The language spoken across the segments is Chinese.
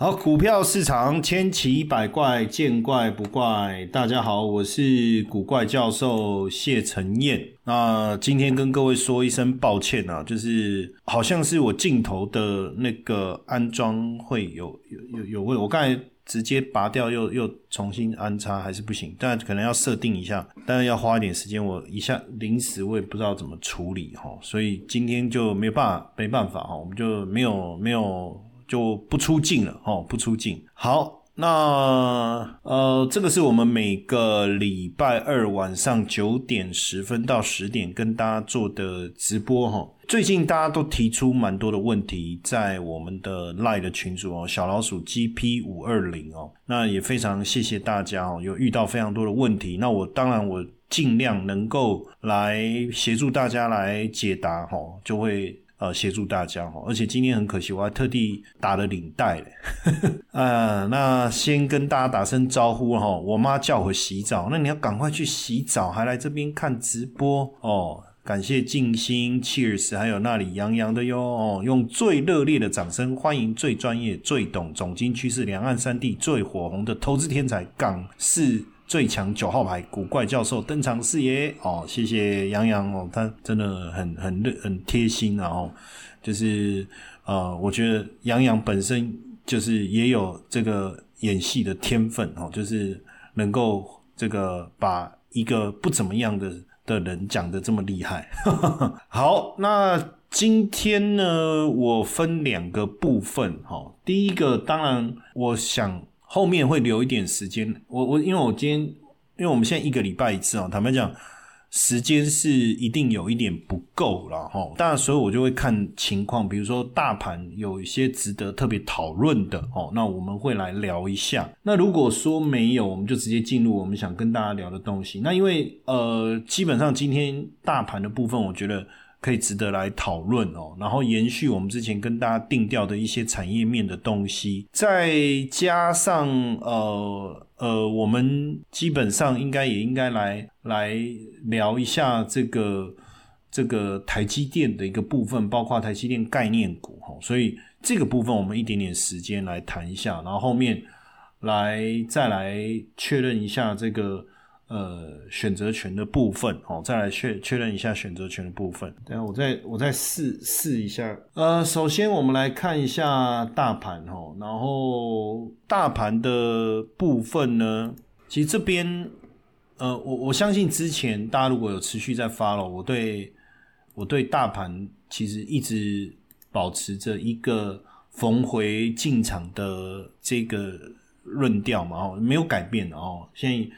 好，股票市场千奇百怪，见怪不怪。大家好，我是古怪教授谢承彦。那今天跟各位说一声抱歉啊，就是好像是我镜头的那个安装会有有有有问，我刚才直接拔掉又又重新安插还是不行，但可能要设定一下，但是要花一点时间。我一下临时我也不知道怎么处理哈，所以今天就没办法没办法哈，我们就没有没有。就不出镜了哦，不出镜。好，那呃，这个是我们每个礼拜二晚上九点十分到十点跟大家做的直播哈。最近大家都提出蛮多的问题，在我们的 Line 的群组哦，小老鼠 GP 五二零哦，那也非常谢谢大家哦，有遇到非常多的问题，那我当然我尽量能够来协助大家来解答哈，就会。呃，协助大家哈，而且今天很可惜，我还特地打了领带嘞。呃，那先跟大家打声招呼哈，我妈叫我洗澡，那你要赶快去洗澡，还来这边看直播哦。感谢静心、Cheers，还有那里洋洋的哟，用最热烈的掌声欢迎最专业、最懂总经趋势、两岸三地最火红的投资天才港式。最强九号牌古怪教授登场视野哦，谢谢杨洋哦，他真的很很热很贴心然后就是呃，我觉得杨洋本身就是也有这个演戏的天分哦，就是能够这个把一个不怎么样的的人讲的这么厉害。好，那今天呢，我分两个部分哈，第一个当然我想。后面会留一点时间，我我因为我今天，因为我们现在一个礼拜一次啊，坦白讲，时间是一定有一点不够了哈。当然，所以我就会看情况，比如说大盘有一些值得特别讨论的哦，那我们会来聊一下。那如果说没有，我们就直接进入我们想跟大家聊的东西。那因为呃，基本上今天大盘的部分，我觉得。可以值得来讨论哦，然后延续我们之前跟大家定调的一些产业面的东西，再加上呃呃，我们基本上应该也应该来来聊一下这个这个台积电的一个部分，包括台积电概念股哈，所以这个部分我们一点点时间来谈一下，然后后面来再来确认一下这个。呃，选择权的部分，哦，再来确确认一下选择权的部分。等下我再我再试试一下。呃，首先我们来看一下大盘，哦，然后大盘的部分呢，其实这边，呃，我我相信之前大家如果有持续在发了，我对我对大盘其实一直保持着一个逢回进场的这个论调嘛，哦，没有改变的哦，现在。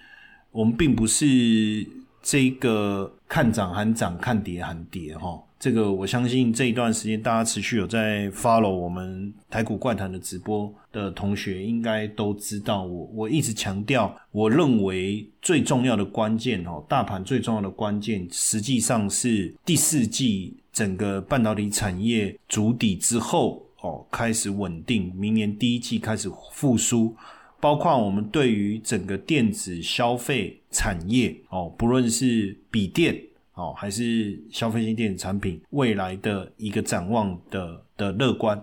我们并不是这个看涨喊涨，看跌喊跌哈。这个我相信这一段时间大家持续有在 follow 我们台股怪谈的直播的同学，应该都知道我我一直强调，我认为最重要的关键哦，大盘最重要的关键，实际上是第四季整个半导体产业筑底之后哦，开始稳定，明年第一季开始复苏。包括我们对于整个电子消费产业哦，不论是笔电哦，还是消费性电子产品未来的一个展望的的乐观，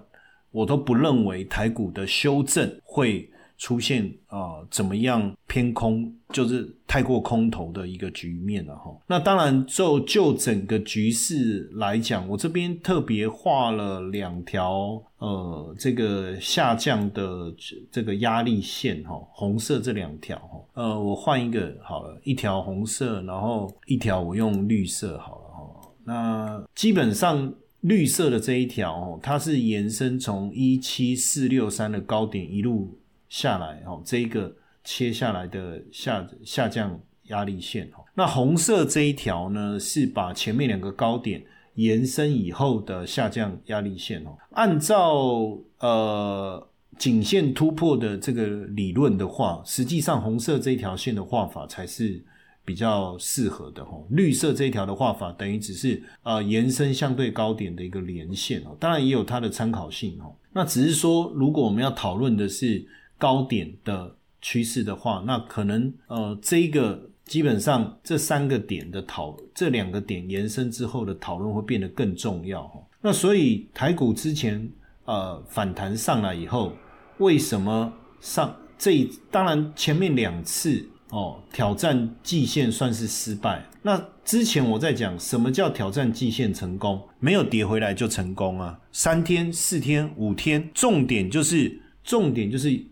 我都不认为台股的修正会。出现啊，怎么样偏空，就是太过空头的一个局面了哈。那当然，就就整个局势来讲，我这边特别画了两条呃，这个下降的这个压力线哈，红色这两条哈。呃，我换一个好了，一条红色，然后一条我用绿色好了哈。那基本上绿色的这一条哦，它是延伸从一七四六三的高点一路。下来哦，这一个切下来的下下降压力线哦，那红色这一条呢，是把前面两个高点延伸以后的下降压力线哦。按照呃颈线突破的这个理论的话，实际上红色这一条线的画法才是比较适合的哦。绿色这一条的画法等于只是呃延伸相对高点的一个连线哦，当然也有它的参考性哦。那只是说，如果我们要讨论的是。高点的趋势的话，那可能呃，这一个基本上这三个点的讨，这两个点延伸之后的讨论会变得更重要哈。那所以台股之前呃反弹上来以后，为什么上这当然前面两次哦挑战季线算是失败。那之前我在讲什么叫挑战季线成功，没有跌回来就成功啊，三天、四天、五天，重点就是重点就是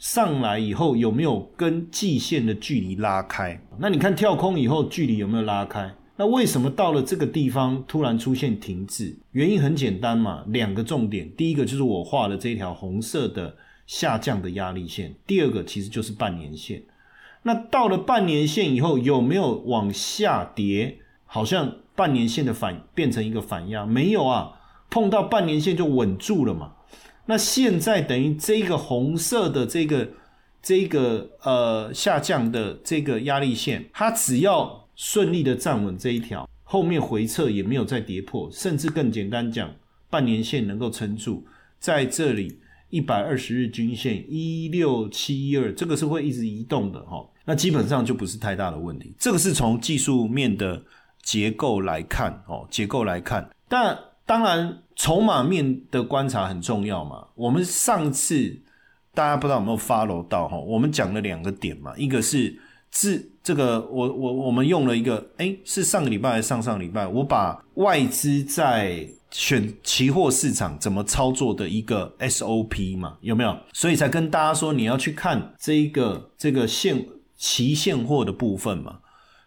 上来以后有没有跟季线的距离拉开？那你看跳空以后距离有没有拉开？那为什么到了这个地方突然出现停滞？原因很简单嘛，两个重点，第一个就是我画的这条红色的下降的压力线，第二个其实就是半年线。那到了半年线以后，有没有往下跌？好像半年线的反变成一个反压，没有啊，碰到半年线就稳住了嘛。那现在等于这个红色的这个这个呃下降的这个压力线，它只要顺利的站稳这一条，后面回撤也没有再跌破，甚至更简单讲，半年线能够撑住在这里。一百二十日均线一六七一二，这个是会一直移动的哈，那基本上就不是太大的问题。这个是从技术面的结构来看哦，结构来看。但当然，筹码面的观察很重要嘛。我们上次大家不知道有没有 follow 到哈，我们讲了两个点嘛，一个是自这个我我我们用了一个，哎，是上个礼拜还是上上礼拜，我把外资在。选期货市场怎么操作的一个 SOP 嘛，有没有？所以才跟大家说你要去看这一个这个现期现货的部分嘛。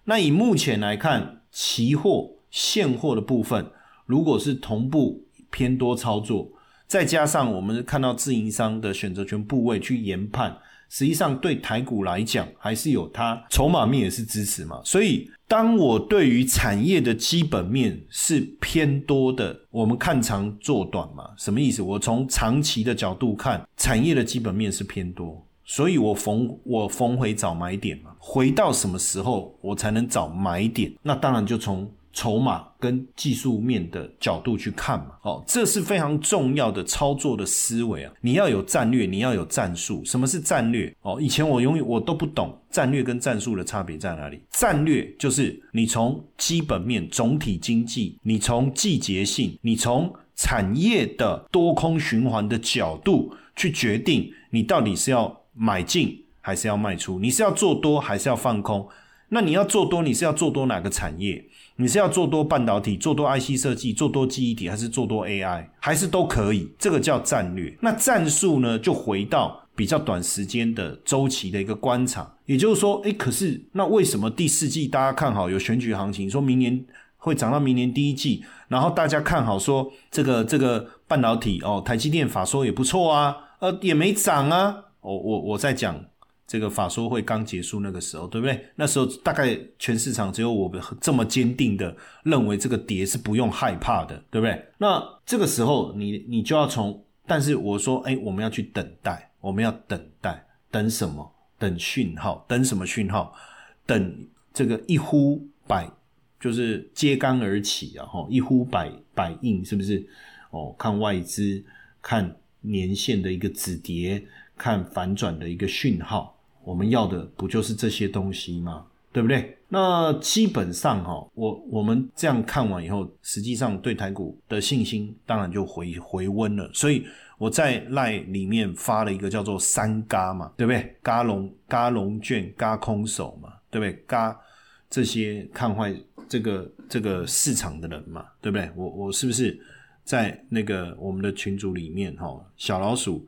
那以目前来看，期货现货的部分，如果是同步偏多操作，再加上我们看到自营商的选择权部位去研判。实际上，对台股来讲，还是有它筹码面也是支持嘛。所以，当我对于产业的基本面是偏多的，我们看长做短嘛，什么意思？我从长期的角度看，产业的基本面是偏多，所以我逢我逢回找买点嘛。回到什么时候我才能找买点？那当然就从。筹码跟技术面的角度去看嘛，哦，这是非常重要的操作的思维啊！你要有战略，你要有战术。什么是战略？哦，以前我永远我都不懂战略跟战术的差别在哪里。战略就是你从基本面、总体经济，你从季节性，你从产业的多空循环的角度去决定，你到底是要买进还是要卖出，你是要做多还是要放空。那你要做多，你是要做多哪个产业？你是要做多半导体、做多 IC 设计、做多记忆体，还是做多 AI，还是都可以？这个叫战略。那战术呢？就回到比较短时间的周期的一个观察。也就是说，诶，可是那为什么第四季大家看好有选举行情，说明年会涨到明年第一季，然后大家看好说这个这个半导体哦，台积电法说也不错啊，呃，也没涨啊。我我我在讲。这个法说会刚结束那个时候，对不对？那时候大概全市场只有我们这么坚定的认为这个跌是不用害怕的，对不对？那这个时候你你就要从，但是我说，哎，我们要去等待，我们要等待，等什么？等讯号，等什么讯号？等这个一呼百，就是揭竿而起啊！哈，一呼百百应，是不是？哦，看外资，看年线的一个止跌，看反转的一个讯号。我们要的不就是这些东西吗？对不对？那基本上哈，我我们这样看完以后，实际上对台股的信心当然就回回温了。所以我在赖里面发了一个叫做“三嘎”嘛，对不对？嘎龙、嘎龙卷、嘎空手嘛，对不对？嘎这些看坏这个这个市场的人嘛，对不对？我我是不是在那个我们的群组里面哈，小老鼠？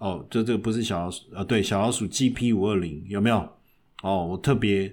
哦，这这个不是小老鼠啊，对，小老鼠 GP 五二零有没有？哦，我特别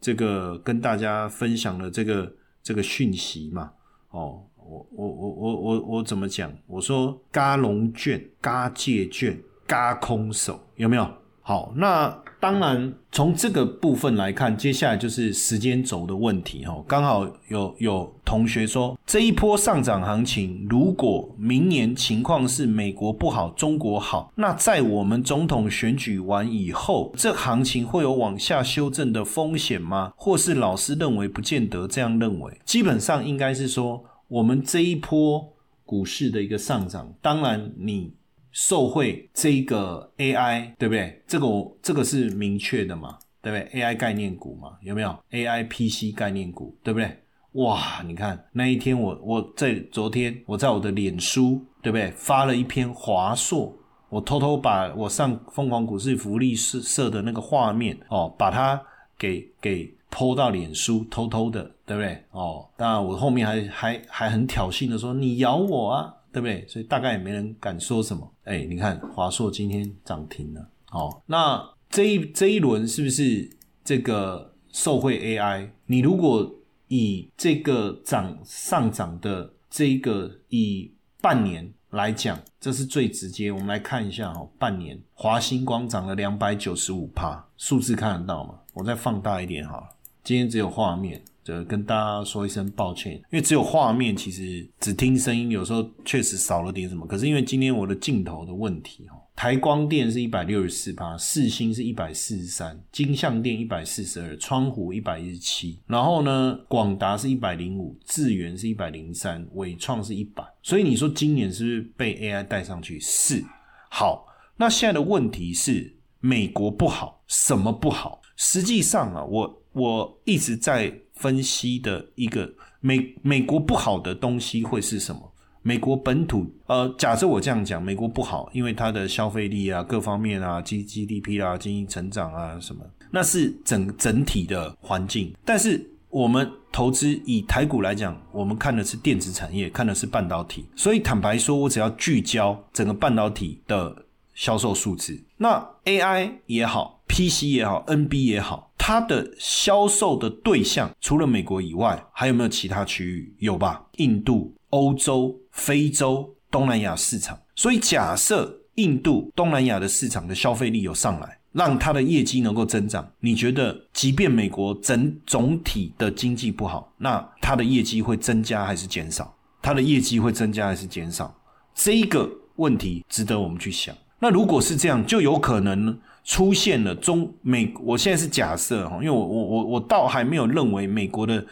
这个跟大家分享了这个这个讯息嘛。哦，我我我我我我怎么讲？我说嘎龙卷、嘎借卷、嘎空手有没有？好，那。当然，从这个部分来看，接下来就是时间轴的问题哈。刚好有有同学说，这一波上涨行情，如果明年情况是美国不好，中国好，那在我们总统选举完以后，这行情会有往下修正的风险吗？或是老师认为不见得这样认为？基本上应该是说，我们这一波股市的一个上涨，当然你。受惠这个 AI 对不对？这个我这个是明确的嘛，对不对？AI 概念股嘛，有没有 AI PC 概念股，对不对？哇，你看那一天我我在昨天我在我的脸书对不对发了一篇华硕我偷偷把我上疯狂股市福利社社的那个画面哦，把它给给抛到脸书，偷偷的，对不对？哦，当然我后面还还还很挑衅的说你咬我啊，对不对？所以大概也没人敢说什么。哎，你看华硕今天涨停了，哦，那这一这一轮是不是这个受惠 AI？你如果以这个涨上涨的这一个以半年。来讲，这是最直接。我们来看一下哈，半年华星光涨了两百九十五帕，数字看得到吗？我再放大一点哈，今天只有画面。跟大家说一声抱歉，因为只有画面，其实只听声音，有时候确实少了点什么。可是因为今天我的镜头的问题，哈，台光电是一百六十四趴，四星是一百四十三，金相电一百四十二，窗户一百一十七，然后呢，广达是一百零五，智源是一百零三，伟创是一百。所以你说今年是不是被 AI 带上去？是。好，那现在的问题是美国不好，什么不好？实际上啊，我我一直在。分析的一个美美国不好的东西会是什么？美国本土呃，假设我这样讲，美国不好，因为它的消费力啊，各方面啊，G G D P 啊，经济成长啊什么，那是整整体的环境。但是我们投资以台股来讲，我们看的是电子产业，看的是半导体。所以坦白说，我只要聚焦整个半导体的销售数字，那 A I 也好，P C 也好，N B 也好。它的销售的对象除了美国以外，还有没有其他区域？有吧？印度、欧洲、非洲、东南亚市场。所以假设印度、东南亚的市场的消费力有上来，让它的业绩能够增长，你觉得，即便美国整总体的经济不好，那它的业绩会增加还是减少？它的业绩会增加还是减少？这一个问题值得我们去想。那如果是这样，就有可能呢？出现了中美，我现在是假设哈，因为我我我我倒还没有认为美国的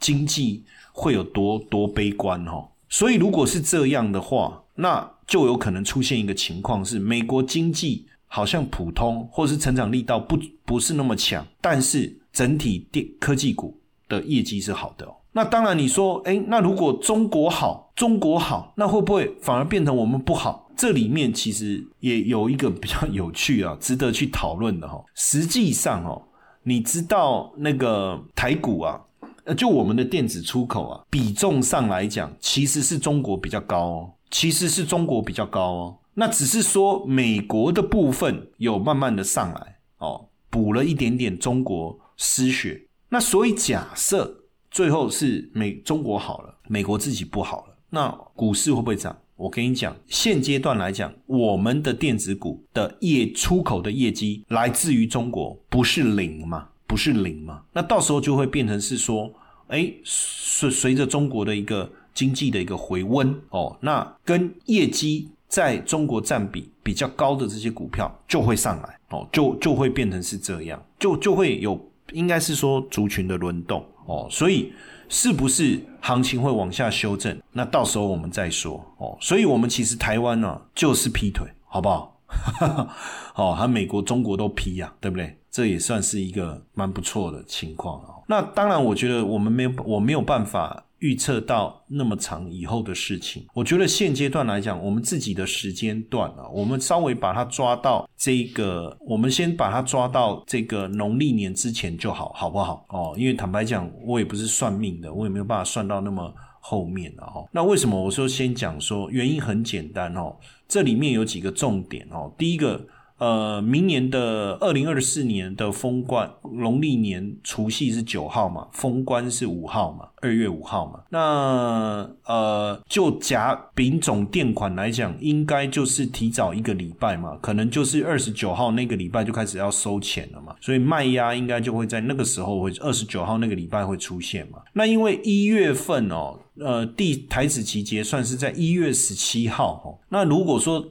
经济会有多多悲观哈，所以如果是这样的话，那就有可能出现一个情况是，美国经济好像普通，或是成长力道不不是那么强，但是整体电科技股的业绩是好的。那当然你说，哎，那如果中国好，中国好，那会不会反而变成我们不好？这里面其实也有一个比较有趣啊，值得去讨论的哈。实际上哦，你知道那个台股啊，呃，就我们的电子出口啊，比重上来讲，其实是中国比较高哦，其实是中国比较高哦。那只是说美国的部分有慢慢的上来哦，补了一点点中国失血。那所以假设最后是美中国好了，美国自己不好了，那股市会不会涨？我跟你讲，现阶段来讲，我们的电子股的业出口的业绩来自于中国，不是零吗？不是零吗？那到时候就会变成是说，哎，随随着中国的一个经济的一个回温哦，那跟业绩在中国占比比较高的这些股票就会上来哦，就就会变成是这样，就就会有应该是说族群的轮动哦，所以。是不是行情会往下修正？那到时候我们再说哦。所以，我们其实台湾呢，就是劈腿，好不好？哦，和美国、中国都劈呀，对不对？这也算是一个蛮不错的情况啊。那当然，我觉得我们没有，我没有办法。预测到那么长以后的事情，我觉得现阶段来讲，我们自己的时间段啊，我们稍微把它抓到这个，我们先把它抓到这个农历年之前就好，好不好？哦，因为坦白讲，我也不是算命的，我也没有办法算到那么后面的哈。那为什么我说先讲说？原因很简单哦，这里面有几个重点哦。第一个。呃，明年的二零二四年的封关，农历年除夕是九号嘛，封关是五号嘛，二月五号嘛。那呃，就甲丙种垫款来讲，应该就是提早一个礼拜嘛，可能就是二十九号那个礼拜就开始要收钱了嘛，所以卖压应该就会在那个时候会二十九号那个礼拜会出现嘛。那因为一月份哦，呃，第台子期结算是在一月十七号哦，那如果说。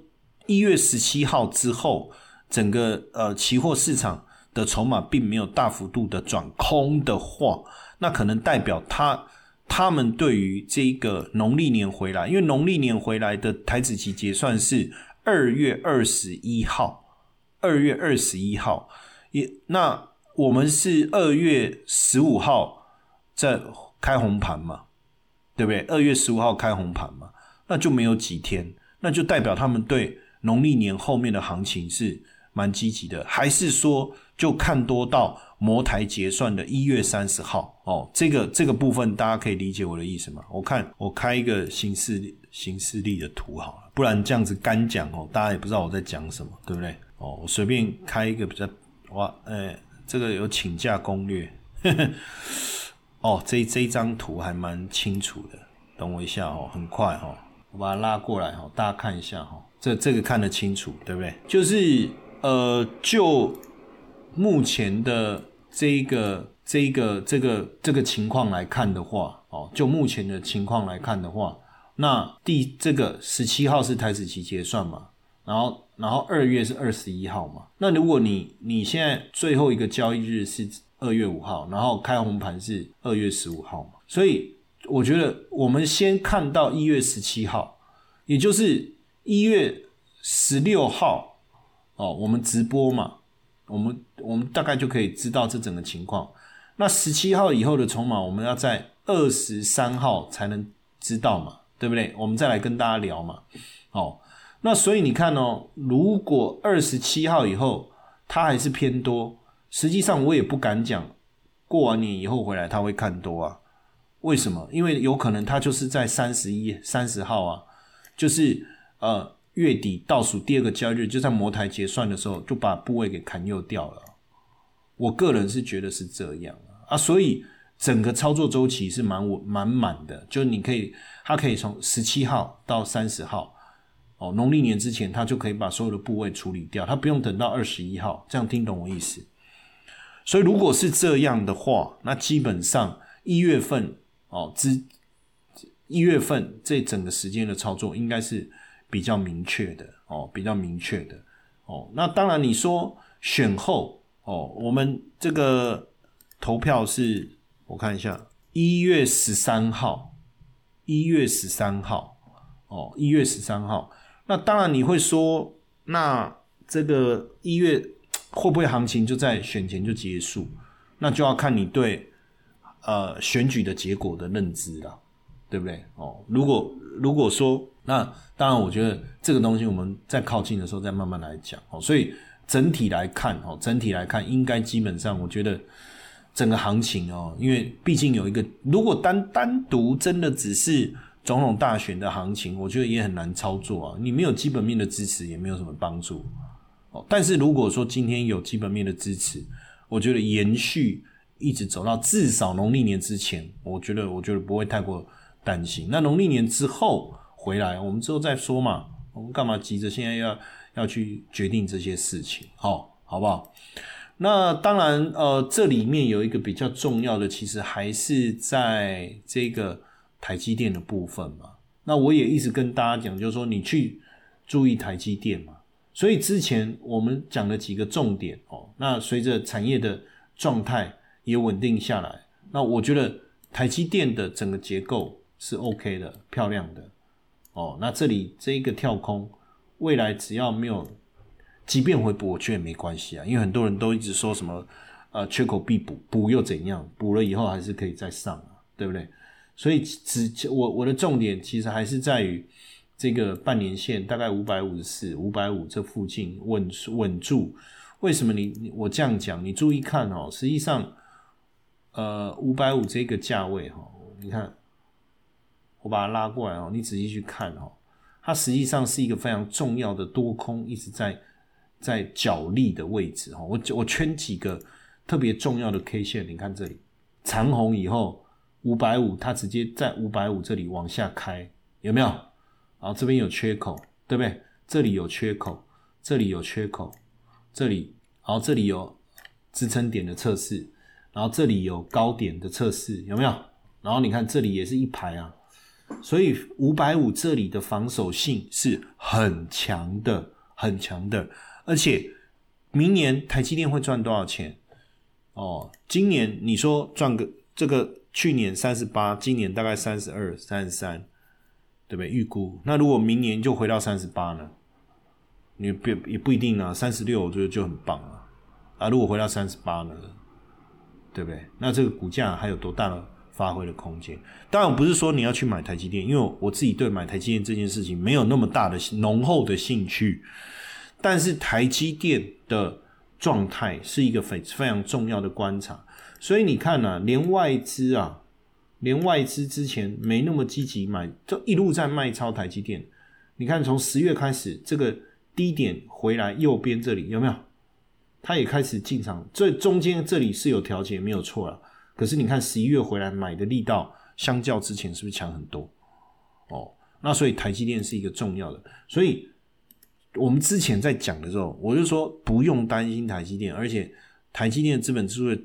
一月十七号之后，整个呃期货市场的筹码并没有大幅度的转空的话，那可能代表他他们对于这个农历年回来，因为农历年回来的台子期结算是二月二十一号，二月二十一号也那我们是二月十五号在开红盘嘛，对不对？二月十五号开红盘嘛，那就没有几天，那就代表他们对。农历年后面的行情是蛮积极的，还是说就看多到摩台结算的一月三十号？哦，这个这个部分大家可以理解我的意思吗？我看我开一个新势力新势力的图好了，不然这样子干讲哦，大家也不知道我在讲什么，对不对？哦，我随便开一个比较哇，呃，这个有请假攻略。哦，这这一张图还蛮清楚的，等我一下哦，很快哈，我把它拉过来哈，大家看一下哈，这这个看得清楚，对不对？就是呃，就目前的这个这个这个这个情况来看的话，哦，就目前的情况来看的话，那第这个十七号是台子期结算嘛，然后然后二月是二十一号嘛，那如果你你现在最后一个交易日是。二月五号，然后开红盘是二月十五号嘛，所以我觉得我们先看到一月十七号，也就是一月十六号哦，我们直播嘛，我们我们大概就可以知道这整个情况。那十七号以后的筹码，我们要在二十三号才能知道嘛，对不对？我们再来跟大家聊嘛。哦，那所以你看哦，如果二十七号以后它还是偏多。实际上我也不敢讲，过完年以后回来它会看多啊？为什么？因为有可能它就是在三十一、三十号啊，就是呃月底倒数第二个交易日，就在摩台结算的时候就把部位给砍又掉了。我个人是觉得是这样啊，所以整个操作周期是蛮稳、满满的，就你可以，他可以从十七号到三十号，哦，农历年之前他就可以把所有的部位处理掉，他不用等到二十一号，这样听懂我意思？所以如果是这样的话，那基本上一月份哦，之一月份这整个时间的操作应该是比较明确的哦，比较明确的哦。那当然你说选后哦，我们这个投票是我看一下，一月十三号，一月十三号哦，一月十三号。那当然你会说，那这个一月。会不会行情就在选前就结束？那就要看你对呃选举的结果的认知了，对不对？哦，如果如果说那当然，我觉得这个东西我们在靠近的时候再慢慢来讲哦。所以整体来看哦，整体来看应该基本上，我觉得整个行情哦，因为毕竟有一个，如果单单独真的只是总统大选的行情，我觉得也很难操作啊。你没有基本面的支持，也没有什么帮助。但是如果说今天有基本面的支持，我觉得延续一直走到至少农历年之前，我觉得我觉得不会太过担心。那农历年之后回来，我们之后再说嘛。我们干嘛急着现在要要去决定这些事情？好，好不好？那当然，呃，这里面有一个比较重要的，其实还是在这个台积电的部分嘛。那我也一直跟大家讲，就是说你去注意台积电嘛。所以之前我们讲了几个重点哦，那随着产业的状态也稳定下来，那我觉得台积电的整个结构是 OK 的，漂亮的哦。那这里这一个跳空，未来只要没有，即便回补，我觉得没关系啊，因为很多人都一直说什么呃缺口必补，补又怎样？补了以后还是可以再上啊，对不对？所以只我我的重点其实还是在于。这个半年线大概五百五十四、五百五这附近稳稳住。为什么你我这样讲？你注意看哦，实际上，呃，五百五这个价位哈，你看，我把它拉过来哦，你仔细去看哦，它实际上是一个非常重要的多空一直在在角力的位置哈。我我圈几个特别重要的 K 线，你看这里长红以后五百五，它直接在五百五这里往下开，有没有？然后这边有缺口，对不对？这里有缺口，这里有缺口，这里，然后这里有支撑点的测试，然后这里有高点的测试，有没有？然后你看这里也是一排啊，所以五百五这里的防守性是很强的，很强的。而且明年台积电会赚多少钱？哦，今年你说赚个这个，去年三十八，今年大概三十二、三十三。对不对？预估那如果明年就回到三十八呢？你不也不一定啊，三十六我觉得就很棒了啊。如果回到三十八呢？对不对？那这个股价还有多大呢发挥的空间。当然，不是说你要去买台积电，因为我自己对买台积电这件事情没有那么大的浓厚的兴趣。但是台积电的状态是一个非非常重要的观察，所以你看呢，连外资啊，连外资之前没那么积极买，就一路在卖超台积电。你看，从十月开始，这个低点回来，右边这里有没有？它也开始进场，这中间这里是有调节，没有错了。可是你看十一月回来买的力道，相较之前是不是强很多？哦，那所以台积电是一个重要的。所以我们之前在讲的时候，我就说不用担心台积电，而且台积电的资本支出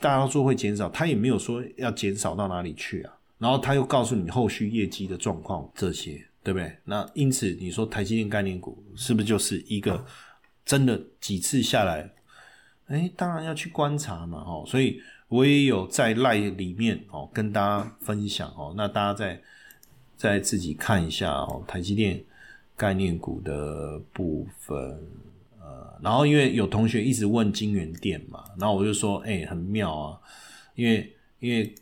大家说会减少，它也没有说要减少到哪里去啊。然后他又告诉你后续业绩的状况这些。对不对？那因此你说台积电概念股是不是就是一个真的几次下来？哎，当然要去观察嘛，哦，所以我也有在赖里面哦跟大家分享哦，那大家再再自己看一下哦，台积电概念股的部分，呃，然后因为有同学一直问金源店嘛，然后我就说，哎，很妙啊，因为因为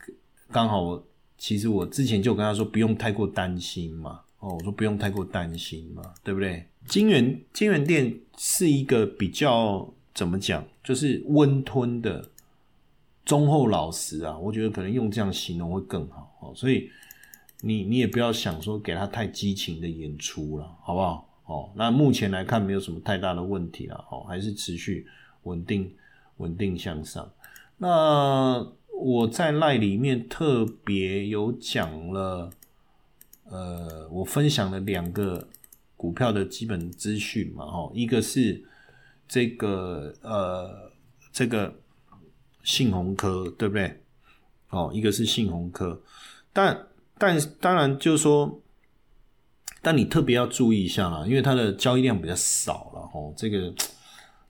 刚好其实我之前就跟他说不用太过担心嘛。哦，我说不用太过担心嘛，对不对？金源金源店是一个比较怎么讲，就是温吞的忠厚老实啊，我觉得可能用这样形容会更好哦。所以你你也不要想说给他太激情的演出了，好不好？哦，那目前来看没有什么太大的问题了，哦，还是持续稳定稳定向上。那我在赖里面特别有讲了。呃，我分享了两个股票的基本资讯嘛，哈，一个是这个呃，这个信红科，对不对？哦，一个是信红科，但但当然就是说，但你特别要注意一下啦，因为它的交易量比较少了，哦，这个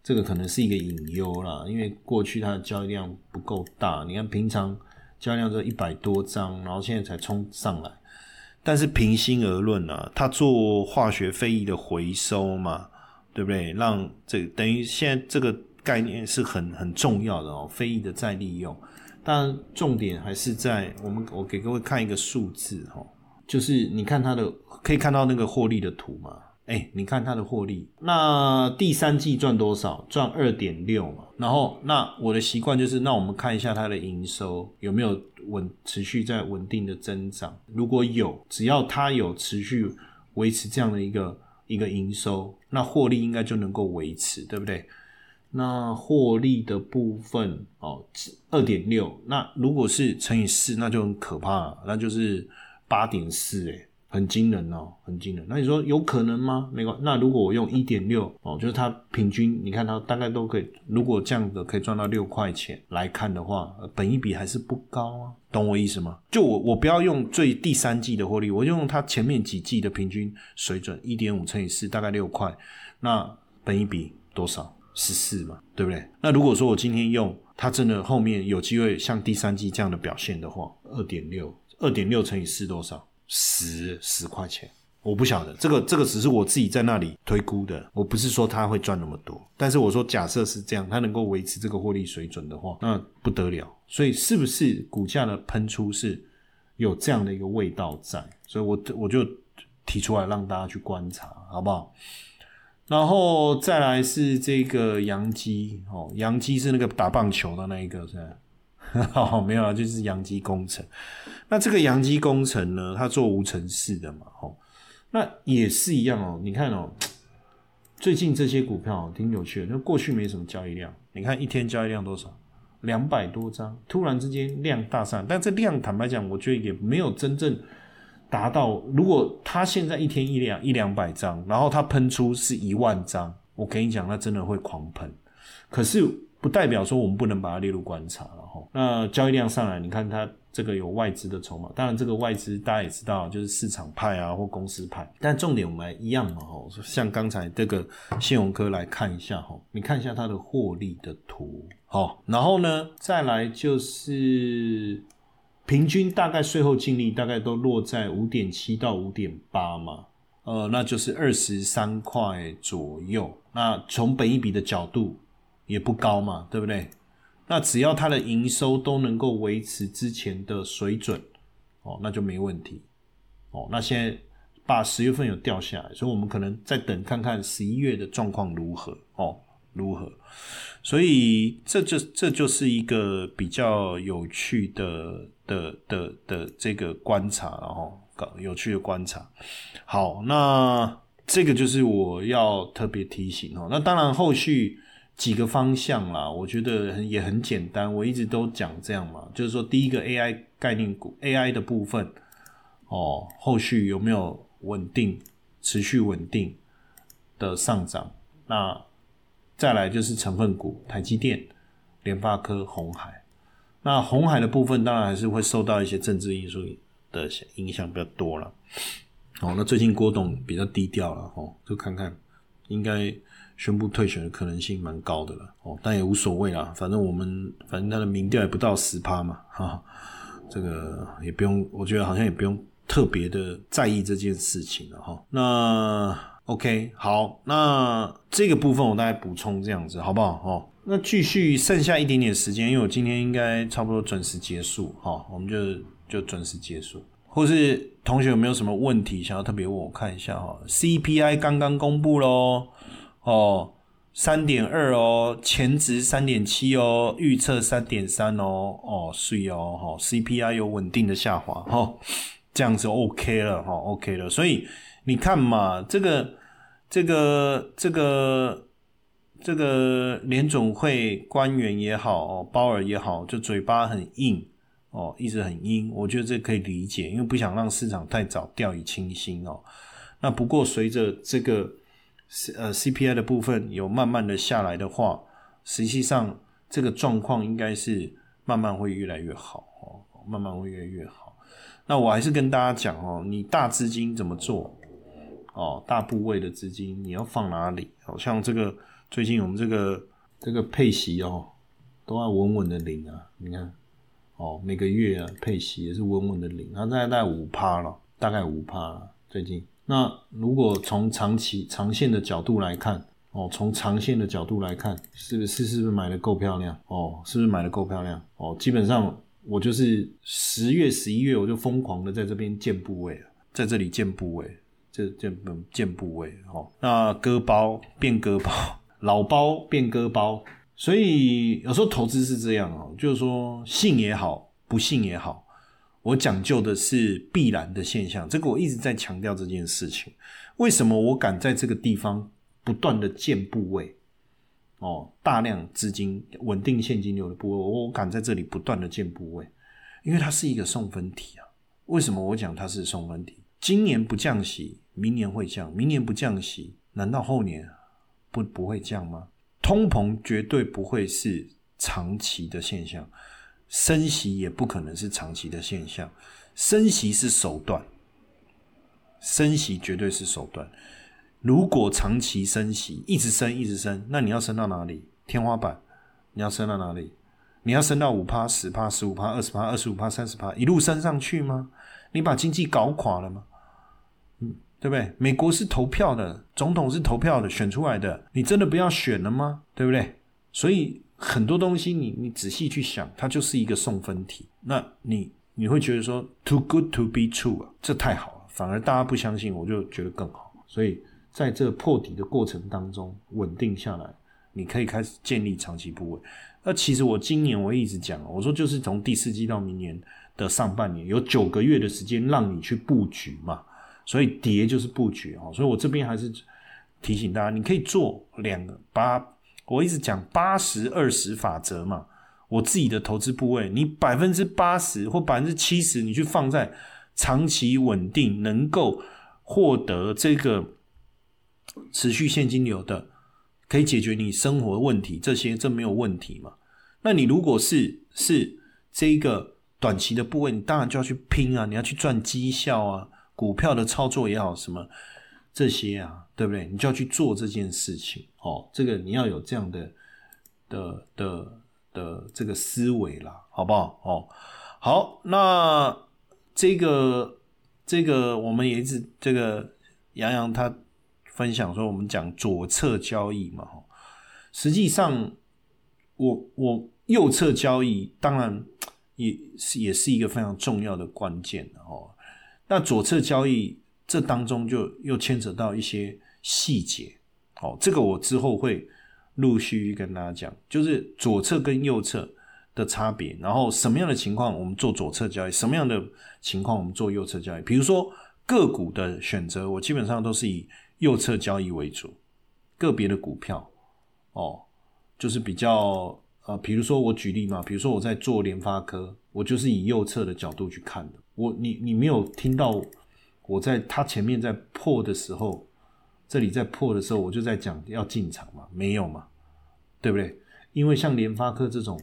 这个可能是一个隐忧啦，因为过去它的交易量不够大，你看平常交易量就一百多张，然后现在才冲上来。但是平心而论啊，他做化学废液的回收嘛，对不对？让这等于现在这个概念是很很重要的哦，废液的再利用。当然，重点还是在我们我给各位看一个数字哈，就是你看它的可以看到那个获利的图嘛。哎，你看它的获利，那第三季赚多少？赚二点六嘛。然后，那我的习惯就是，那我们看一下它的营收有没有稳持续在稳定的增长。如果有，只要它有持续维持这样的一个一个营收，那获利应该就能够维持，对不对？那获利的部分哦，二点六，那如果是乘以四，那就很可怕，那就是八点四，哎。很惊人哦，很惊人。那你说有可能吗？没关那如果我用一点六哦，就是它平均，你看它大概都可以。如果这样的可以赚到六块钱来看的话，本一比还是不高啊，懂我意思吗？就我我不要用最第三季的获利，我就用它前面几季的平均水准，一点五乘以四，大概六块。那本一比多少？十四嘛，对不对？那如果说我今天用它真的后面有机会像第三季这样的表现的话，二点六，二点六乘以四多少？十十块钱，我不晓得这个这个只是我自己在那里推估的，我不是说他会赚那么多，但是我说假设是这样，他能够维持这个获利水准的话，那不得了。所以是不是股价的喷出是有这样的一个味道在？所以我我就提出来让大家去观察，好不好？然后再来是这个杨基哦，杨基是那个打棒球的那一个是吧。哦，没有啊，就是阳基工程。那这个阳基工程呢，它做无尘室的嘛，哦，那也是一样哦。你看哦，最近这些股票挺有趣的，那过去没什么交易量，你看一天交易量多少？两百多张，突然之间量大上，但这量坦白讲，我觉得也没有真正达到。如果它现在一天一两一两百张，然后它喷出是一万张，我跟你讲，那真的会狂喷。可是。不代表说我们不能把它列入观察了哈。那交易量上来，你看它这个有外资的筹码，当然这个外资大家也知道，就是市场派啊或公司派。但重点我们一样嘛哈，像刚才这个信用科来看一下哈，你看一下它的获利的图好，然后呢再来就是平均大概税后净利大概都落在五点七到五点八嘛，呃，那就是二十三块左右。那从本一笔的角度。也不高嘛，对不对？那只要它的营收都能够维持之前的水准，哦，那就没问题。哦，那现在把十月份有掉下来，所以我们可能再等看看十一月的状况如何哦，如何？所以这就这就是一个比较有趣的的的的这个观察，然后搞有趣的观察。好，那这个就是我要特别提醒哦。那当然后续几个方向啦，我觉得也很简单，我一直都讲这样嘛，就是说第一个 AI 概念股 AI 的部分。哦，后续有没有稳定、持续稳定的上涨？那再来就是成分股，台积电、联发科、红海。那红海的部分当然还是会受到一些政治因素的影响比较多了。哦，那最近郭董比较低调了，哦，就看看应该宣布退选的可能性蛮高的了。哦，但也无所谓啦，反正我们反正他的民调也不到十趴嘛，哈，这个也不用，我觉得好像也不用。特别的在意这件事情了哈，那 OK 好，那这个部分我大概补充这样子好不好？哦，那继续剩下一点点时间，因为我今天应该差不多准时结束哈，我们就就准时结束。或是同学有没有什么问题想要特别问我看一下哈？CPI 刚刚公布喽，哦，三点二哦，前值三点七哦，预测三点三哦，哦，是哦，哈，CPI 有稳定的下滑哈。这样子 OK 了哈，OK 了，所以你看嘛，这个、这个、这个这个联总会官员也好，哦，鲍尔也好，就嘴巴很硬哦，一直很硬，我觉得这可以理解，因为不想让市场太早掉以轻心哦。那不过随着这个呃 CPI 的部分有慢慢的下来的话，实际上这个状况应该是慢慢会越来越好哦，慢慢会越来越好。那我还是跟大家讲哦，你大资金怎么做？哦，大部位的资金你要放哪里？好像这个最近我们这个这个配息哦，都要稳稳的领啊。你看，哦，每个月啊配息也是稳稳的领，它大概五趴了，大概五趴了。最近，那如果从长期长线的角度来看，哦，从长线的角度来看，是不是是不是买的够漂亮？哦，是不是买的够漂亮？哦，基本上。我就是十月、十一月，我就疯狂的在这边建部位在这里建部位，这建建部位，哦，那割包变割包，老包变割包，所以有时候投资是这样哦，就是说信也好，不信也好，我讲究的是必然的现象，这个我一直在强调这件事情。为什么我敢在这个地方不断的建部位？哦，大量资金稳定现金流的部位，我敢在这里不断的建部位，因为它是一个送分题啊。为什么我讲它是送分题？今年不降息，明年会降；明年不降息，难道后年不不会降吗？通膨绝对不会是长期的现象，升息也不可能是长期的现象，升息是手段，升息绝对是手段。如果长期升息，一直升，一直升，那你要升到哪里？天花板，你要升到哪里？你要升到五趴、十趴、十五趴、二十趴、二十五趴、三十趴，一路升上去吗？你把经济搞垮了吗？嗯，对不对？美国是投票的，总统是投票的，选出来的，你真的不要选了吗？对不对？所以很多东西，你你仔细去想，它就是一个送分题。那你你会觉得说，too good to be true 啊，这太好了，反而大家不相信，我就觉得更好。所以。在这破底的过程当中稳定下来，你可以开始建立长期部位。那其实我今年我一直讲，我说就是从第四季到明年的上半年有九个月的时间让你去布局嘛，所以跌就是布局啊。所以我这边还是提醒大家，你可以做两个八，我一直讲八十二十法则嘛。我自己的投资部位，你百分之八十或百分之七十，你去放在长期稳定，能够获得这个。持续现金流的，可以解决你生活问题，这些这没有问题嘛？那你如果是是这个短期的部位，你当然就要去拼啊，你要去赚绩效啊，股票的操作也好，什么这些啊，对不对？你就要去做这件事情哦。这个你要有这样的的的的这个思维啦，好不好？哦，好，那这个这个我们也是这个杨洋他。分享说，我们讲左侧交易嘛，实际上，我我右侧交易当然也是也是一个非常重要的关键哦。那左侧交易这当中就又牵扯到一些细节，哦，这个我之后会陆续跟大家讲，就是左侧跟右侧的差别，然后什么样的情况我们做左侧交易，什么样的情况我们做右侧交易。比如说个股的选择，我基本上都是以右侧交易为主，个别的股票，哦，就是比较。啊，比如说我举例嘛，比如说我在做联发科，我就是以右侧的角度去看的。我你你没有听到我在它前面在破的时候，这里在破的时候，我就在讲要进场嘛，没有嘛，对不对？因为像联发科这种，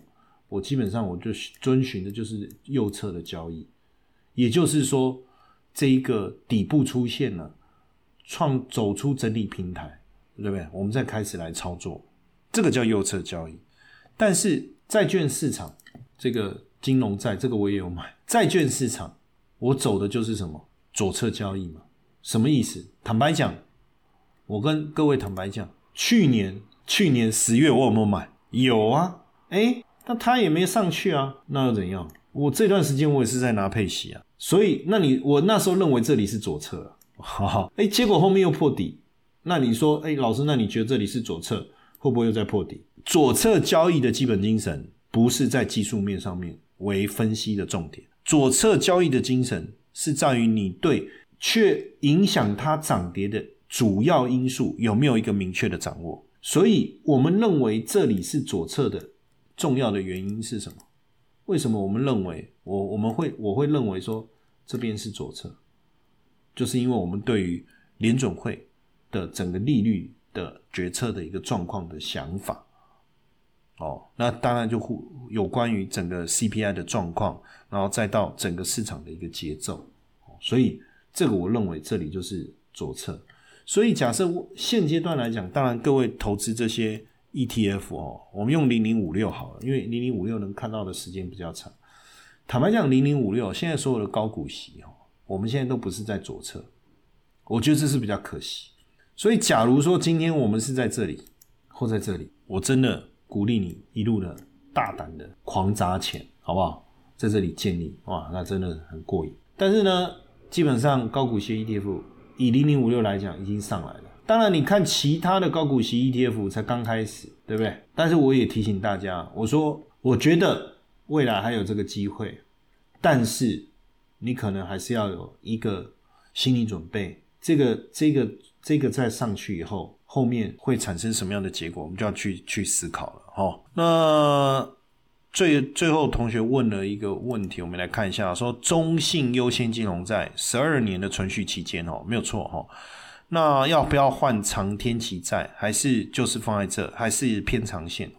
我基本上我就遵循的就是右侧的交易，也就是说这一个底部出现了，创走出整理平台，对不对？我们再开始来操作，这个叫右侧交易。但是债券市场这个金融债，这个我也有买。债券市场我走的就是什么左侧交易嘛？什么意思？坦白讲，我跟各位坦白讲，去年去年十月我有没有买？有啊，哎，那它也没上去啊，那又怎样？我这段时间我也是在拿配息啊，所以那你我那时候认为这里是左侧，哈哈，哎，结果后面又破底，那你说，哎，老师，那你觉得这里是左侧？会不会又在破底？左侧交易的基本精神不是在技术面上面为分析的重点，左侧交易的精神是在于你对却影响它涨跌的主要因素有没有一个明确的掌握。所以，我们认为这里是左侧的重要的原因是什么？为什么我们认为我我们会我会认为说这边是左侧，就是因为我们对于联准会的整个利率。的决策的一个状况的想法，哦，那当然就有关于整个 CPI 的状况，然后再到整个市场的一个节奏，所以这个我认为这里就是左侧。所以假设现阶段来讲，当然各位投资这些 ETF 哦，我们用零零五六好了，因为零零五六能看到的时间比较长。坦白讲，零零五六现在所有的高股息哦，我们现在都不是在左侧，我觉得这是比较可惜。所以，假如说今天我们是在这里或在这里，我真的鼓励你一路的大胆的狂砸钱，好不好？在这里建立哇，那真的很过瘾。但是呢，基本上高股息 ETF 以零零五六来讲已经上来了。当然，你看其他的高股息 ETF 才刚开始，对不对？但是我也提醒大家，我说我觉得未来还有这个机会，但是你可能还是要有一个心理准备。这个这个这个再上去以后，后面会产生什么样的结果，我们就要去去思考了哈。那最最后同学问了一个问题，我们来看一下，说中信优先金融债十二年的存续期间哦，没有错哈。那要不要换长天期债，还是就是放在这，还是偏长线？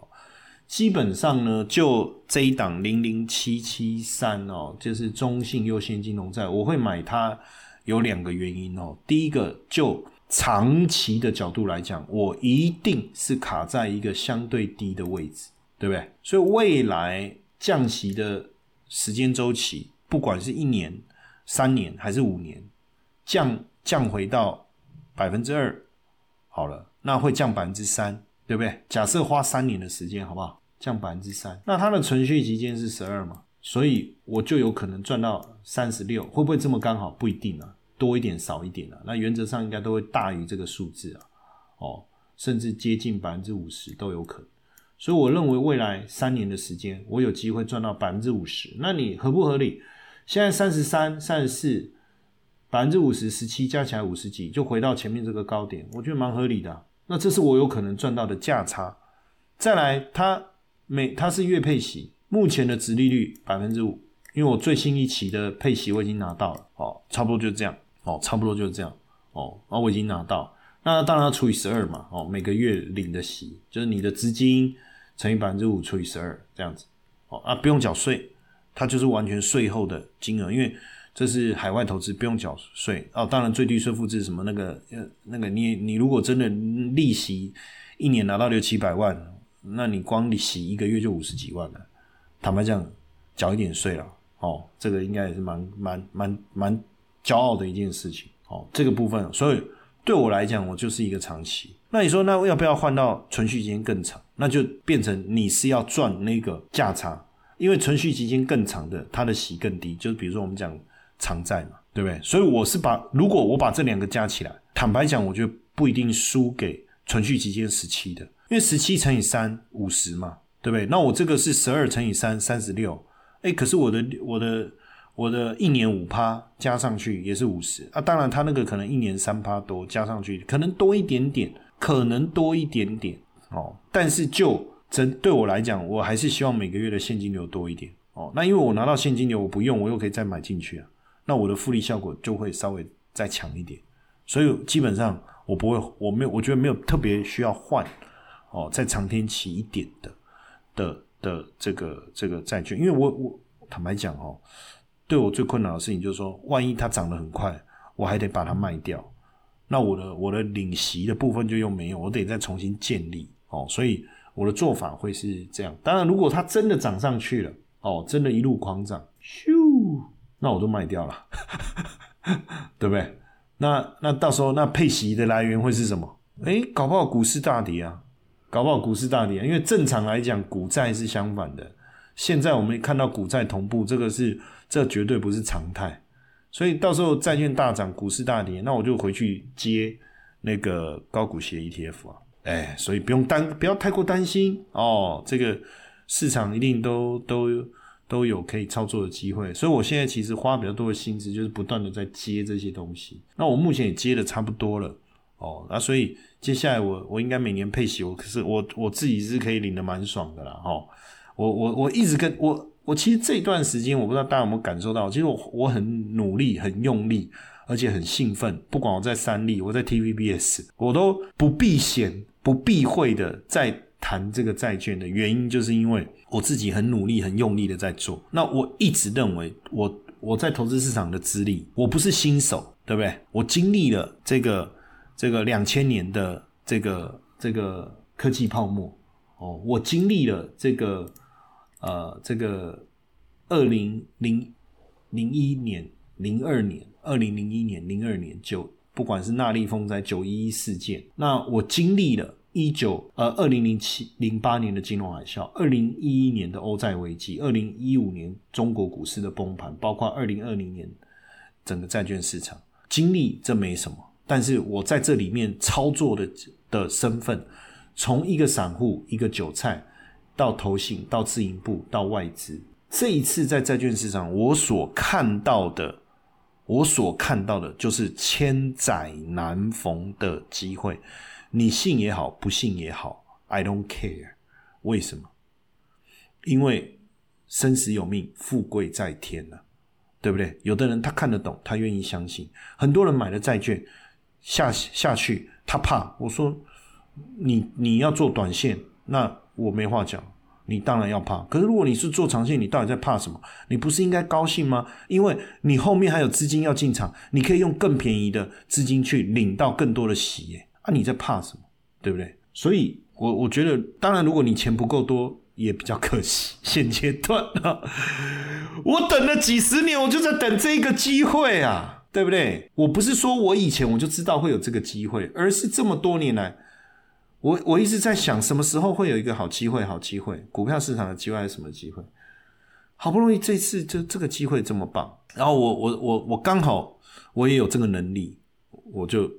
基本上呢，就这一档零零七七三哦，就是中信优先金融债，我会买它。有两个原因哦，第一个就长期的角度来讲，我一定是卡在一个相对低的位置，对不对？所以未来降息的时间周期，不管是一年、三年还是五年，降降回到百分之二，好了，那会降百分之三，对不对？假设花三年的时间，好不好？降百分之三，那它的存续期间是十二嘛？所以我就有可能赚到三十六，会不会这么刚好？不一定啊。多一点少一点啊，那原则上应该都会大于这个数字啊，哦，甚至接近百分之五十都有可能。所以我认为未来三年的时间，我有机会赚到百分之五十。那你合不合理？现在三十三、三十四，百分之五十、十七加起来五十几，就回到前面这个高点，我觉得蛮合理的。那这是我有可能赚到的价差。再来，它每它是月配息，目前的值利率百分之五，因为我最新一期的配息我已经拿到了，哦，差不多就这样。哦，差不多就是这样哦。啊我已经拿到，那当然要除以十二嘛。哦，每个月领的息就是你的资金乘以百分之五除以十二这样子。哦啊，不用缴税，它就是完全税后的金额，因为这是海外投资，不用缴税。哦，当然最低税负制什么那个呃那个你你如果真的利息一年拿到六七百万，那你光利息一个月就五十几万了。坦白讲，缴一点税了。哦，这个应该也是蛮蛮蛮蛮。骄傲的一件事情，哦，这个部分，所以对我来讲，我就是一个长期，那你说那要不要换到存续期间更长？那就变成你是要赚那个价差，因为存续期间更长的，它的息更低。就是比如说我们讲长债嘛，对不对？所以我是把如果我把这两个加起来，坦白讲，我觉得不一定输给存续期间十七的，因为十七乘以三五十嘛，对不对？那我这个是十二乘以三三十六，哎，可是我的我的我的一年五趴加上去也是五十啊。当然，他那个可能一年三趴多加上去，可能多一点点，可能多一点点。哦，但是就真对我来讲，我还是希望每个月的现金流多一点哦。那因为我拿到现金流，我不用，我又可以再买进去啊。那我的复利效果就会稍微再强一点。所以基本上我不会，我没有，我觉得没有特别需要换哦，在长天期一点的的的这个这个债券，因为我我坦白讲哦，对我最困难的事情就是说，万一它涨得很快，我还得把它卖掉，那我的我的领息的部分就又没有，我得再重新建立。哦，所以我的做法会是这样。当然，如果它真的涨上去了，哦，真的一路狂涨，咻，那我就卖掉了，对不对？那那到时候那配息的来源会是什么？哎，搞不好股市大跌啊，搞不好股市大跌啊，因为正常来讲，股债是相反的。现在我们看到股债同步，这个是这绝对不是常态。所以到时候债券大涨，股市大跌，那我就回去接那个高股息 ETF 啊。哎，所以不用担，不要太过担心哦。这个市场一定都都都有可以操作的机会。所以我现在其实花比较多的心思，就是不断的在接这些东西。那我目前也接的差不多了哦。那所以接下来我我应该每年配息，我可是我我自己是可以领的蛮爽的啦。哈，我我我一直跟我我其实这段时间，我不知道大家有没有感受到，其实我我很努力，很用力。而且很兴奋，不管我在三立，我在 TVBS，我都不避嫌、不避讳的在谈这个债券的原因，就是因为我自己很努力、很用力的在做。那我一直认为，我我在投资市场的资历，我不是新手，对不对？我经历了这个这个两千年的这个这个科技泡沫，哦，我经历了这个呃这个二零零零一年、零二年。二零零一年、零二年九，不管是纳利风灾、九一一事件，那我经历了一九呃二零零七零八年的金融海啸，二零一一年的欧债危机，二零一五年中国股市的崩盘，包括二零二零年整个债券市场经历，这没什么。但是我在这里面操作的的身份，从一个散户、一个韭菜，到投信、到自营部、到外资，这一次在债券市场，我所看到的。我所看到的就是千载难逢的机会，你信也好，不信也好，I don't care。为什么？因为生死有命，富贵在天呐，对不对？有的人他看得懂，他愿意相信。很多人买了债券下下去，他怕。我说你你要做短线，那我没话讲。你当然要怕，可是如果你是做长线，你到底在怕什么？你不是应该高兴吗？因为你后面还有资金要进场，你可以用更便宜的资金去领到更多的息耶。啊，你在怕什么？对不对？所以，我我觉得，当然，如果你钱不够多，也比较可惜。现阶段啊，我等了几十年，我就在等这一个机会啊，对不对？我不是说我以前我就知道会有这个机会，而是这么多年来。我我一直在想，什么时候会有一个好机会？好机会，股票市场的机会还是什么机会？好不容易这次这这个机会这么棒，然后我我我我刚好我也有这个能力，我就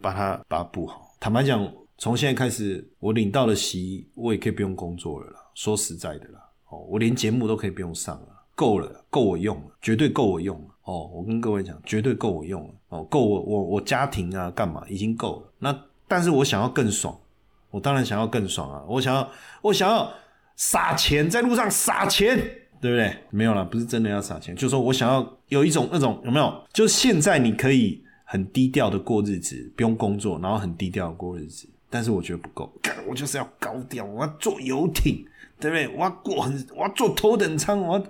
把它把它补好。坦白讲，从现在开始，我领到了席，我也可以不用工作了啦。说实在的啦，哦，我连节目都可以不用上了，够了，够我用了，绝对够我用了。哦，我跟各位讲，绝对够我用了。哦，够我我我家庭啊，干嘛已经够了。那但是我想要更爽。我当然想要更爽啊！我想要，我想要撒钱，在路上撒钱，对不对？没有了，不是真的要撒钱，就是说我想要有一种那种有没有？就是现在你可以很低调的过日子，不用工作，然后很低调的过日子。但是我觉得不够，我就是要高调，我要坐游艇，对不对？我要过很，我要坐头等舱，我，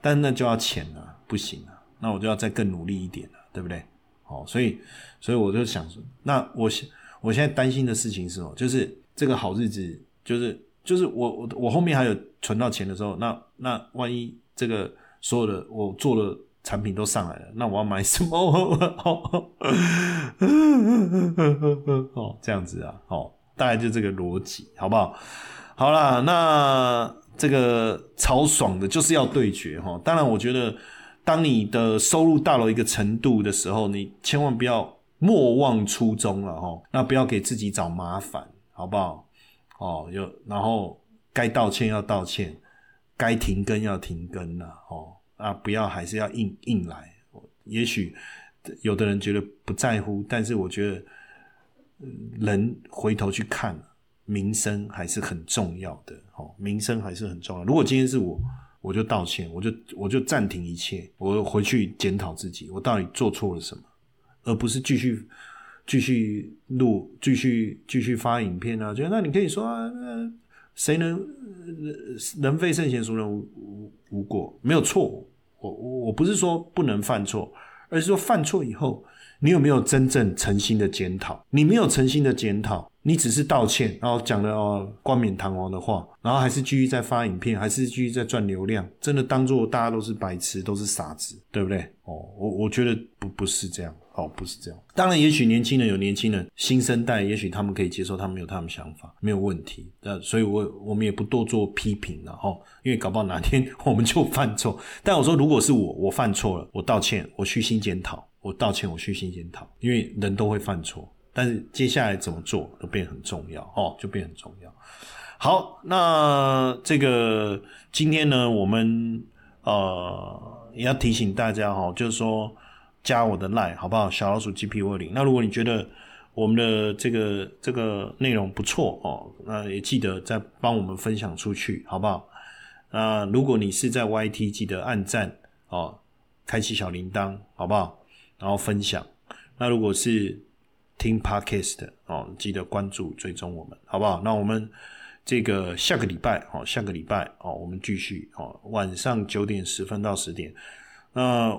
但那就要钱啊，不行啊，那我就要再更努力一点了，对不对？好，所以，所以我就想说，那我现我现在担心的事情是什么？就是。这个好日子就是就是我我我后面还有存到钱的时候，那那万一这个所有的我做的产品都上来了，那我要买什么？哦，这样子啊，哦，大概就这个逻辑，好不好？好啦，那这个超爽的就是要对决哈。当然，我觉得当你的收入到了一个程度的时候，你千万不要莫忘初衷了哈。那不要给自己找麻烦，好不好？哦，有然后该道歉要道歉，该停更要停更了哦。啊，不要还是要硬硬来。也许有的人觉得不在乎，但是我觉得人回头去看。名声还是很重要的，哦，名声还是很重要。如果今天是我，我就道歉，我就我就暂停一切，我回去检讨自己，我到底做错了什么，而不是继续继续录，继续继续发影片啊。就那你可以说啊，谁能人非圣贤，孰能无无过？没有错，我我不是说不能犯错，而是说犯错以后，你有没有真正诚心的检讨？你没有诚心的检讨。你只是道歉，然后讲了哦冠冕堂皇的话，然后还是继续在发影片，还是继续在赚流量，真的当做大家都是白痴，都是傻子，对不对？哦，我我觉得不不是这样，哦，不是这样。当然，也许年轻人有年轻人新生代，也许他们可以接受，他们有他们想法，没有问题。那所以，我我们也不多做批评了哈，因为搞不好哪天我们就犯错。但我说，如果是我，我犯错了，我道歉，我虚心检讨，我道歉，我虚心检讨，因为人都会犯错。但是接下来怎么做都变很重要哦，就变很重要。好，那这个今天呢，我们呃也要提醒大家哈，就是说加我的 line 好不好？小老鼠 GP 二零。那如果你觉得我们的这个这个内容不错哦，那也记得再帮我们分享出去，好不好？那如果你是在 YT，记得按赞哦，开启小铃铛，好不好？然后分享。那如果是听 podcast 哦，记得关注追踪我们，好不好？那我们这个下个礼拜哦，下个礼拜哦，我们继续哦，晚上九点十分到十点。那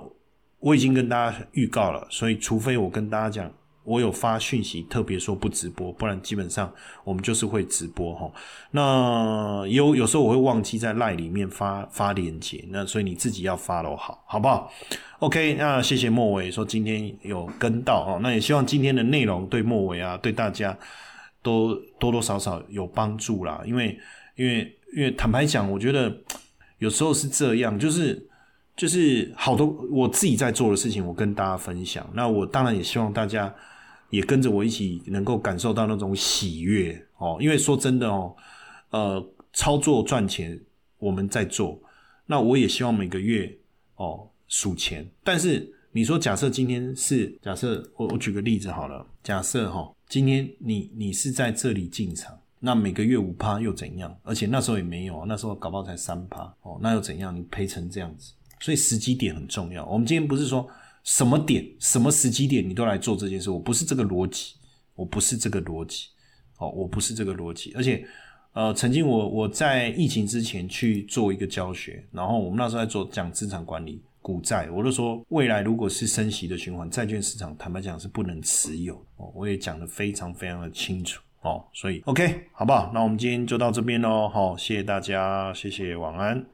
我已经跟大家预告了，所以除非我跟大家讲。我有发讯息，特别说不直播，不然基本上我们就是会直播哈。那有有时候我会忘记在赖里面发发链接，那所以你自己要发喽，好好不好？OK，那谢谢莫伟说今天有跟到哦，那也希望今天的内容对莫伟啊，对大家都多多少少有帮助啦。因为因为因为坦白讲，我觉得有时候是这样，就是就是好多我自己在做的事情，我跟大家分享。那我当然也希望大家。也跟着我一起能够感受到那种喜悦哦，因为说真的哦，呃，操作赚钱我们在做，那我也希望每个月哦数钱。但是你说假设今天是假设我我举个例子好了，假设哈今天你你是在这里进场，那每个月五趴又怎样？而且那时候也没有，那时候搞不好才三趴哦，那又怎样？你赔成这样子，所以时机点很重要。我们今天不是说。什么点、什么时机点，你都来做这件事？我不是这个逻辑，我不是这个逻辑，哦，我不是这个逻辑。而且，呃，曾经我我在疫情之前去做一个教学，然后我们那时候在做讲资产管理、股债，我就说未来如果是升息的循环，债券市场坦白讲是不能持有哦，我也讲的非常非常的清楚哦，所以 OK 好不好？那我们今天就到这边喽，好，谢谢大家，谢谢，晚安。